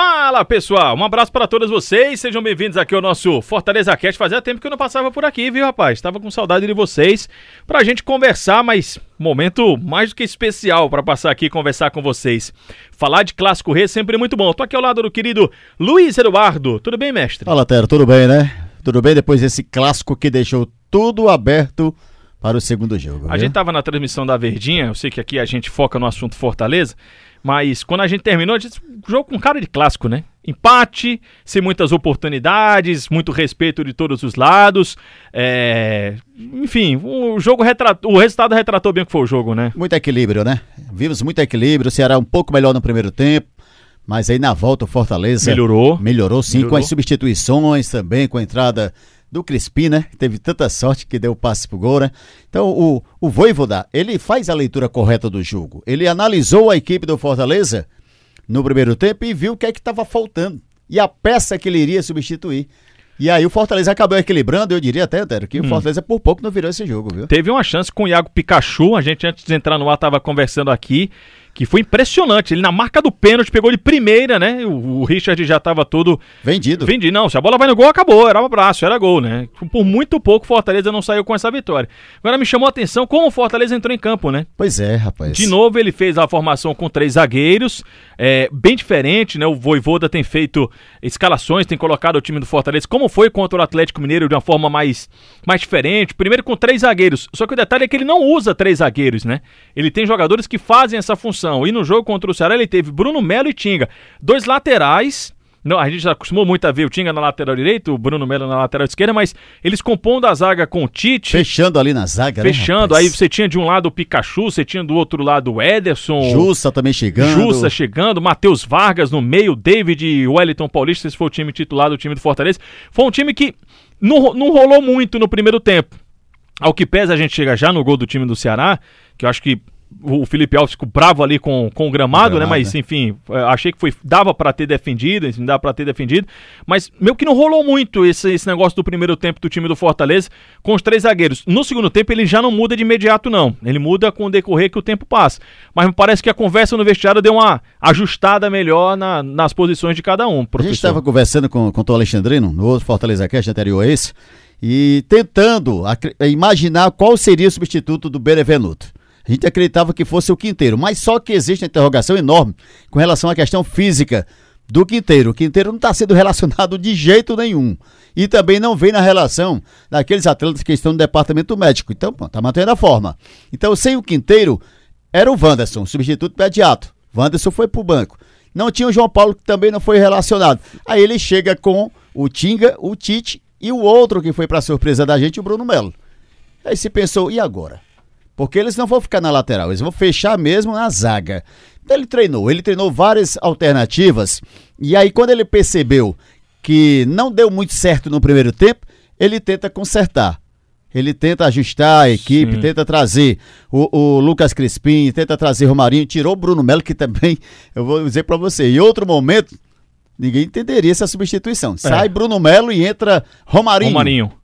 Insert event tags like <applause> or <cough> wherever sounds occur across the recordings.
Fala pessoal, um abraço para todos vocês, sejam bem-vindos aqui ao nosso Fortaleza Cast. Fazia tempo que eu não passava por aqui, viu rapaz? Tava com saudade de vocês pra gente conversar, mas momento mais do que especial para passar aqui e conversar com vocês. Falar de Clássico Rei é sempre muito bom. Tô aqui ao lado do querido Luiz Eduardo. Tudo bem, mestre? Fala, Tero, tudo bem, né? Tudo bem depois desse clássico que deixou tudo aberto para o segundo jogo. A viu? gente tava na transmissão da Verdinha, eu sei que aqui a gente foca no assunto Fortaleza. Mas quando a gente terminou, a gente jogo com cara de clássico, né? Empate, sem muitas oportunidades, muito respeito de todos os lados. É... Enfim, o jogo retratou, o resultado retratou bem o que foi o jogo, né? Muito equilíbrio, né? Vimos muito equilíbrio, o Ceará um pouco melhor no primeiro tempo. Mas aí na volta o Fortaleza melhorou. Melhorou sim, melhorou. com as substituições também, com a entrada do Crispim, né? Teve tanta sorte que deu o passe pro gol, né? Então, o, o Voivoda, ele faz a leitura correta do jogo. Ele analisou a equipe do Fortaleza no primeiro tempo e viu o que é que estava faltando. E a peça que ele iria substituir. E aí o Fortaleza acabou equilibrando, eu diria até, Tero, que hum. o Fortaleza por pouco não virou esse jogo, viu? Teve uma chance com o Iago Pikachu, a gente antes de entrar no ar estava conversando aqui, que foi impressionante. Ele na marca do pênalti pegou de primeira, né? O, o Richard já estava todo vendido. Vendido. Não, se a bola vai no gol, acabou. Era um abraço, era gol, né? Por muito pouco o Fortaleza não saiu com essa vitória. Agora me chamou a atenção como o Fortaleza entrou em campo, né? Pois é, rapaz. De novo ele fez a formação com três zagueiros, é, bem diferente, né? O Voivoda tem feito escalações, tem colocado o time do Fortaleza como foi contra o Atlético Mineiro de uma forma mais, mais diferente. Primeiro com três zagueiros. Só que o detalhe é que ele não usa três zagueiros, né? Ele tem jogadores que fazem essa função. E no jogo contra o Ceará ele teve Bruno Melo e Tinga. Dois laterais. Não, a gente já acostumou muito a ver o Tinga na lateral direita, o Bruno Melo na lateral esquerda, mas eles compondo a zaga com o Tite. Fechando ali na zaga, né, Fechando. Né, aí você tinha de um lado o Pikachu, você tinha do outro lado o Ederson. Jussa também chegando. Jussa chegando, Matheus Vargas no meio, David e Wellington Paulista. Esse foi o time titular do time do Fortaleza. Foi um time que não, não rolou muito no primeiro tempo. Ao que pesa, a gente chega já no gol do time do Ceará, que eu acho que o Felipe Alves ficou bravo ali com, com o gramado, né? Mas né? enfim, é, achei que foi dava para ter defendido, dava para ter defendido, mas meio que não rolou muito esse, esse negócio do primeiro tempo do time do Fortaleza com os três zagueiros. No segundo tempo ele já não muda de imediato não. Ele muda com o decorrer que o tempo passa. Mas me parece que a conversa no vestiário deu uma ajustada melhor na, nas posições de cada um. Professor. A gente estava conversando com, com o Alexandrino no outro Fortaleza Cast anterior a esse e tentando imaginar qual seria o substituto do Benevenuto. A gente acreditava que fosse o Quinteiro, mas só que existe uma interrogação enorme com relação à questão física do Quinteiro. O Quinteiro não está sendo relacionado de jeito nenhum. E também não vem na relação daqueles atletas que estão no departamento médico. Então, está mantendo a forma. Então, sem o Quinteiro, era o Wanderson, substituto imediato. Wanderson foi para o banco. Não tinha o João Paulo, que também não foi relacionado. Aí ele chega com o Tinga, o Tite e o outro que foi para surpresa da gente, o Bruno Melo. Aí se pensou, e agora? Porque eles não vão ficar na lateral, eles vão fechar mesmo na zaga. Então ele treinou, ele treinou várias alternativas. E aí, quando ele percebeu que não deu muito certo no primeiro tempo, ele tenta consertar. Ele tenta ajustar a equipe, Sim. tenta trazer o, o, Lucas Crispim, tenta trazer o Romarinho, tirou o Bruno Melo, que <laughs> também, eu vou dizer para você, em outro momento, ninguém entenderia essa substituição. É. Sai Bruno Melo e entra Romarinho. Romarinho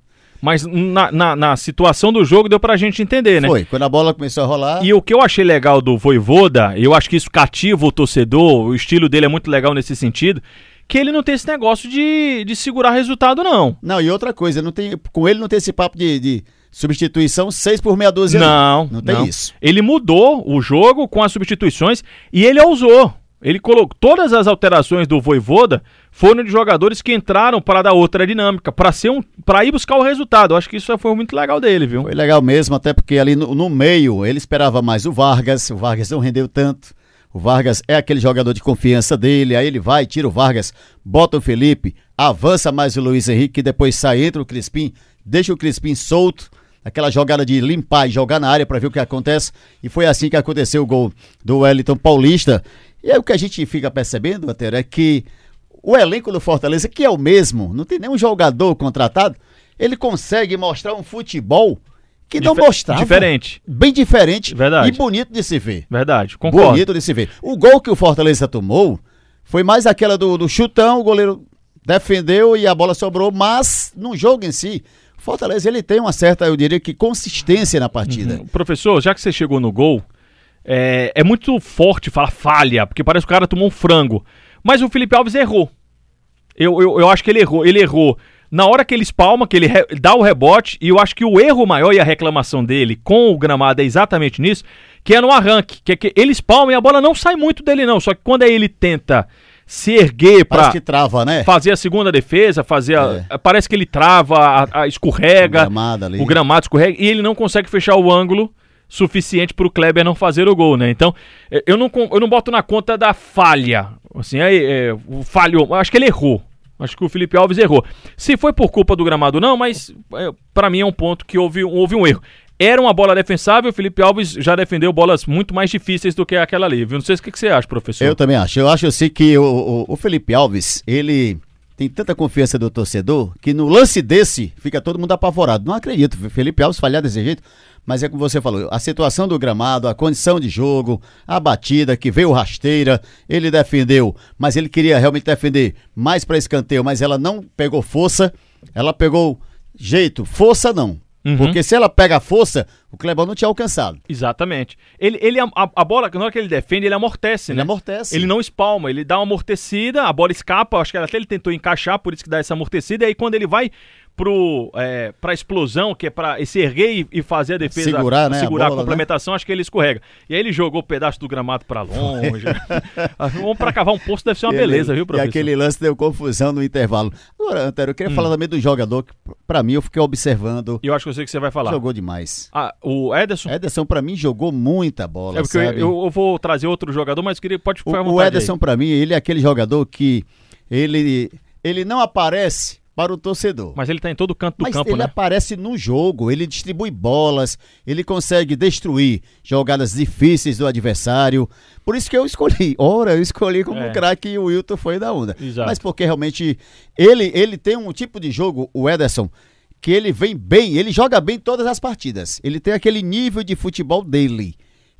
mas na, na, na, situação do jogo deu pra gente entender, né? Foi, quando a bola começou a rolar. E o que eu achei legal do Voivoda, eu acho que isso cativa o torcedor, o estilo dele é muito legal nesse sentido, que ele não tem esse negócio de, de segurar resultado, não. Não, e outra coisa, não tem, com ele não tem esse papo de, de substituição 6 por meia dúzia. Não, não tem não. isso. Ele mudou o jogo com as substituições e ele ousou. Ele colocou todas as alterações do Voivoda foram de jogadores que entraram para dar outra dinâmica, para ser um, para ir buscar o resultado. Eu acho que isso foi muito legal dele, viu? Foi legal mesmo, até porque ali no, no meio ele esperava mais o Vargas, o Vargas não rendeu tanto. O Vargas é aquele jogador de confiança dele, aí ele vai, tira o Vargas, bota o Felipe, avança mais o Luiz Henrique, depois sai, entra o Crispim, deixa o Crispim solto, aquela jogada de limpar e jogar na área para ver o que acontece. E foi assim que aconteceu o gol do Wellington Paulista. E aí o que a gente fica percebendo, Antero, é que o elenco do Fortaleza, que é o mesmo, não tem nenhum jogador contratado, ele consegue mostrar um futebol que não Dif mostrava. Diferente. Bem diferente Verdade. e bonito de se ver. Verdade, concordo. Bonito de se ver. O gol que o Fortaleza tomou foi mais aquela do, do chutão, o goleiro defendeu e a bola sobrou, mas no jogo em si, Fortaleza ele tem uma certa, eu diria que consistência na partida. Uhum. Professor, já que você chegou no gol, é, é muito forte falar falha, porque parece que o cara tomou um frango. Mas o Felipe Alves errou. Eu, eu, eu acho que ele errou. Ele errou na hora que ele espalma, que ele dá o rebote, e eu acho que o erro maior e a reclamação dele com o gramado é exatamente nisso, que é no arranque, que é que ele espalma e a bola não sai muito dele não, só que quando ele tenta se erguer para né? fazer a segunda defesa, fazer a, é. parece que ele trava, a, a escorrega, o gramado, o gramado escorrega e ele não consegue fechar o ângulo suficiente para o Kleber não fazer o gol, né? Então, é, eu não, eu não boto na conta da falha. Assim, é, é, falhou. Acho que ele errou. Acho que o Felipe Alves errou. Se foi por culpa do gramado, não, mas é, para mim é um ponto que houve, houve um erro. Era uma bola defensável, o Felipe Alves já defendeu bolas muito mais difíceis do que aquela ali, viu? Não sei o que, que você acha, professor. Eu também acho. Eu acho assim que o, o, o Felipe Alves, ele tem tanta confiança do torcedor que no lance desse fica todo mundo apavorado. Não acredito, Felipe Alves falhar desse jeito. Mas é como você falou, a situação do gramado, a condição de jogo, a batida que veio rasteira, ele defendeu, mas ele queria realmente defender mais para escanteio, mas ela não pegou força, ela pegou jeito, força não. Uhum. Porque se ela pega a força, o Clebão não tinha alcançado. Exatamente. Ele, ele a, a, bola, na hora que ele defende, ele amortece, ele né? amortece. Ele não espalma, ele dá uma amortecida, a bola escapa, acho que até ele tentou encaixar, por isso que dá essa amortecida, e aí quando ele vai pro, é, pra explosão, que é pra se erguer e, e fazer a defesa. Segurar, né? Segurar a, bola, a né? complementação, né? acho que ele escorrega. E aí ele jogou o um pedaço do gramado pra longe. Vamos <laughs> pra cavar um poço, deve ser uma ele, beleza, viu, professor? E aquele lance deu confusão no intervalo. Agora, Antero, eu queria hum. falar também do jogador que, pra mim, eu fiquei observando. E eu acho que eu sei que você vai falar. Jogou demais. Ah, o Ederson? Ederson, pra mim, jogou muita bola. É porque eu, eu, eu, vou trazer outro jogador, mas queria, pode ficar O, o Ederson, pra mim, ele é aquele jogador que ele, ele não aparece para o torcedor. Mas ele está em todo canto do Mas campo, ele né? aparece no jogo, ele distribui bolas, ele consegue destruir jogadas difíceis do adversário. Por isso que eu escolhi. <laughs> Ora, eu escolhi como é. craque o Wilton foi da onda. Exato. Mas porque realmente ele, ele tem um tipo de jogo, o Ederson, que ele vem bem, ele joga bem todas as partidas. Ele tem aquele nível de futebol dele.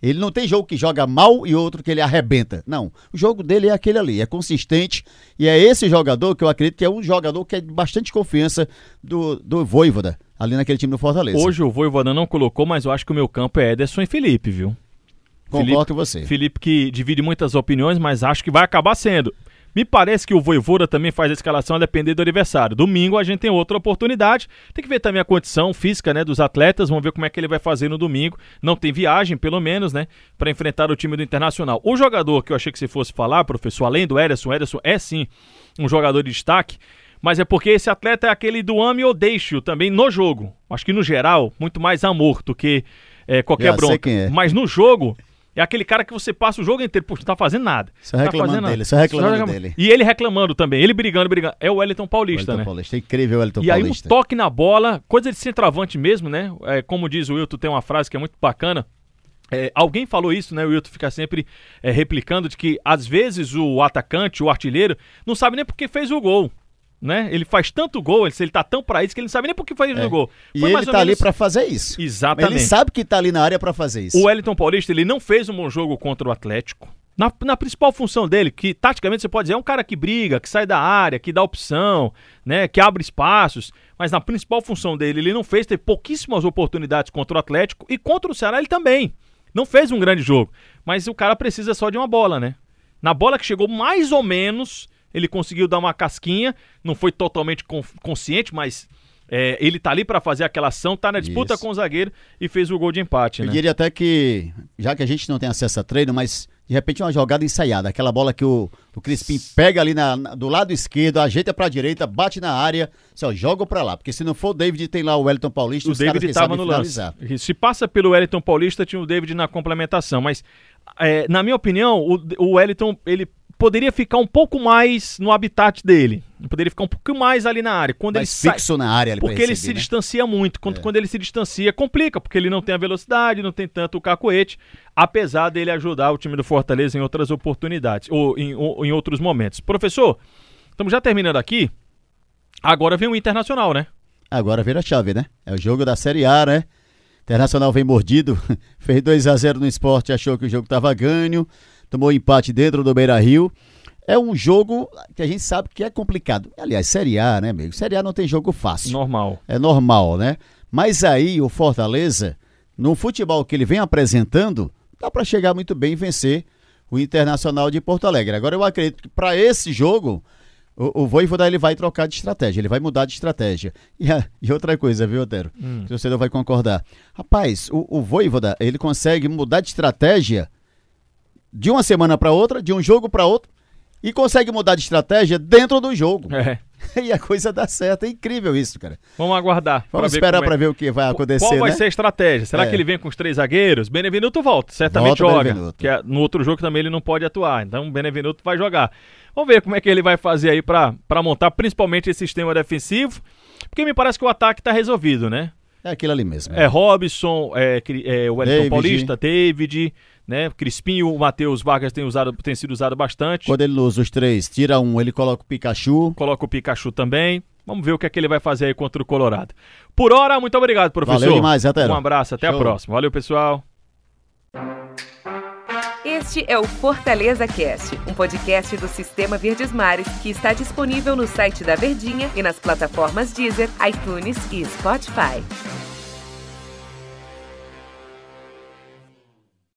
Ele não tem jogo que joga mal e outro que ele arrebenta. Não. O jogo dele é aquele ali, é consistente. E é esse jogador que eu acredito que é um jogador que é de bastante confiança do, do Voivoda, ali naquele time do Fortaleza. Hoje o Voivoda não colocou, mas eu acho que o meu campo é Ederson e Felipe, viu? Concordo com você. Felipe que divide muitas opiniões, mas acho que vai acabar sendo. Me parece que o Voivoda também faz a escalação a depender do adversário. Domingo a gente tem outra oportunidade. Tem que ver também a condição física né, dos atletas. Vamos ver como é que ele vai fazer no domingo. Não tem viagem, pelo menos, né? Para enfrentar o time do Internacional. O jogador que eu achei que você fosse falar, professor, além do Ederson, o Ederson é sim um jogador de destaque mas é porque esse atleta é aquele do ame ou deixe também no jogo. Acho que no geral, muito mais amor do que é, qualquer Já bronca. É. Mas no jogo, é aquele cara que você passa o jogo inteiro, puxa, não tá fazendo nada. Só tá reclamando fazendo dele, só reclamando, só dele. E ele reclamando também, ele brigando, brigando. É o Wellington Paulista, Wellington né? Paulista, é incrível o Wellington e Paulista. E aí um toque na bola, coisa de centroavante mesmo, né? É, como diz o Wilton, tem uma frase que é muito bacana. É, alguém falou isso, né? O Wilton fica sempre é, replicando de que às vezes o atacante, o artilheiro, não sabe nem porque fez o gol né? Ele faz tanto gol, ele, ele tá tão pra isso que ele não sabe nem por que faz é. o gol. Foi e ele tá menos... ali pra fazer isso. Exatamente. Ele sabe que tá ali na área para fazer isso. O Wellington Paulista, ele não fez um bom jogo contra o Atlético. Na, na, principal função dele, que taticamente você pode dizer, é um cara que briga, que sai da área, que dá opção, né, que abre espaços, mas na principal função dele ele não fez, teve pouquíssimas oportunidades contra o Atlético e contra o Ceará ele também. Não fez um grande jogo, mas o cara precisa só de uma bola, né? Na bola que chegou mais ou menos, ele conseguiu dar uma casquinha, não foi totalmente consciente, mas é, ele tá ali para fazer aquela ação, tá na disputa Isso. com o zagueiro e fez o gol de empate. Eu né? diria até que, já que a gente não tem acesso a treino, mas de repente uma jogada ensaiada, aquela bola que o, o Crispim pega ali na, na, do lado esquerdo, ajeita pra direita, bate na área, só joga pra lá, porque se não for o David, tem lá o Wellington Paulista, o David estava no finalizar. lance. Se passa pelo Wellington Paulista, tinha o David na complementação, mas é, na minha opinião, o, o Wellington, ele poderia ficar um pouco mais no habitat dele. Poderia ficar um pouco mais ali na área. Quando mais ele fixo sai, na área. Porque receber, ele se né? distancia muito. Quando, é. quando ele se distancia, complica, porque ele não tem a velocidade, não tem tanto o cacoete, apesar dele ajudar o time do Fortaleza em outras oportunidades, ou em, ou, em outros momentos. Professor, estamos já terminando aqui. Agora vem o Internacional, né? Agora vira a chave, né? É o jogo da Série A, né? Internacional vem mordido, <laughs> fez 2 a 0 no esporte, achou que o jogo estava ganho tomou empate dentro do Beira Rio. é um jogo que a gente sabe que é complicado. Aliás, Série A, né, amigo? Série A não tem jogo fácil. Normal. É normal, né? Mas aí o Fortaleza, no futebol que ele vem apresentando, dá para chegar muito bem e vencer o Internacional de Porto Alegre. Agora eu acredito que para esse jogo o, o Voivoda ele vai trocar de estratégia, ele vai mudar de estratégia. <laughs> E, a, e outra coisa, viu, Otero? Hum. você não vai concordar. Rapaz, o, o Voivoda, ele consegue mudar de estratégia de uma semana para outra, de um jogo para outro, e consegue mudar de estratégia dentro do jogo. É. <laughs> E a coisa dá certo. É incrível isso, cara. Vamos aguardar. Vamos esperar para é... ver o que vai acontecer. Qual vai né? ser a estratégia? Será é. que ele vem com os três zagueiros? Benevenuto volta, certamente volta joga. Que é, no outro jogo também ele não pode atuar. Então o Benevenuto vai jogar. Vamos ver como é que ele vai fazer aí para montar principalmente esse sistema defensivo. Porque me parece que o ataque está resolvido, né? É aquilo ali mesmo. É Robson, é, é o Wellington Paulista, David né? Crispinho, o Matheus Vargas tem, usado, tem sido usado bastante. Quando ele usa os três, tira um, ele coloca o Pikachu. Coloca o Pikachu também. Vamos ver o que é que ele vai fazer aí contra o Colorado. Por hora, muito obrigado, professor. Valeu demais, até. Um abraço, até Show. a próxima. Valeu, pessoal. Este é o Fortaleza Cast, um podcast do Sistema Verdes Mares que está disponível no site da Verdinha e nas plataformas Deezer, iTunes e Spotify.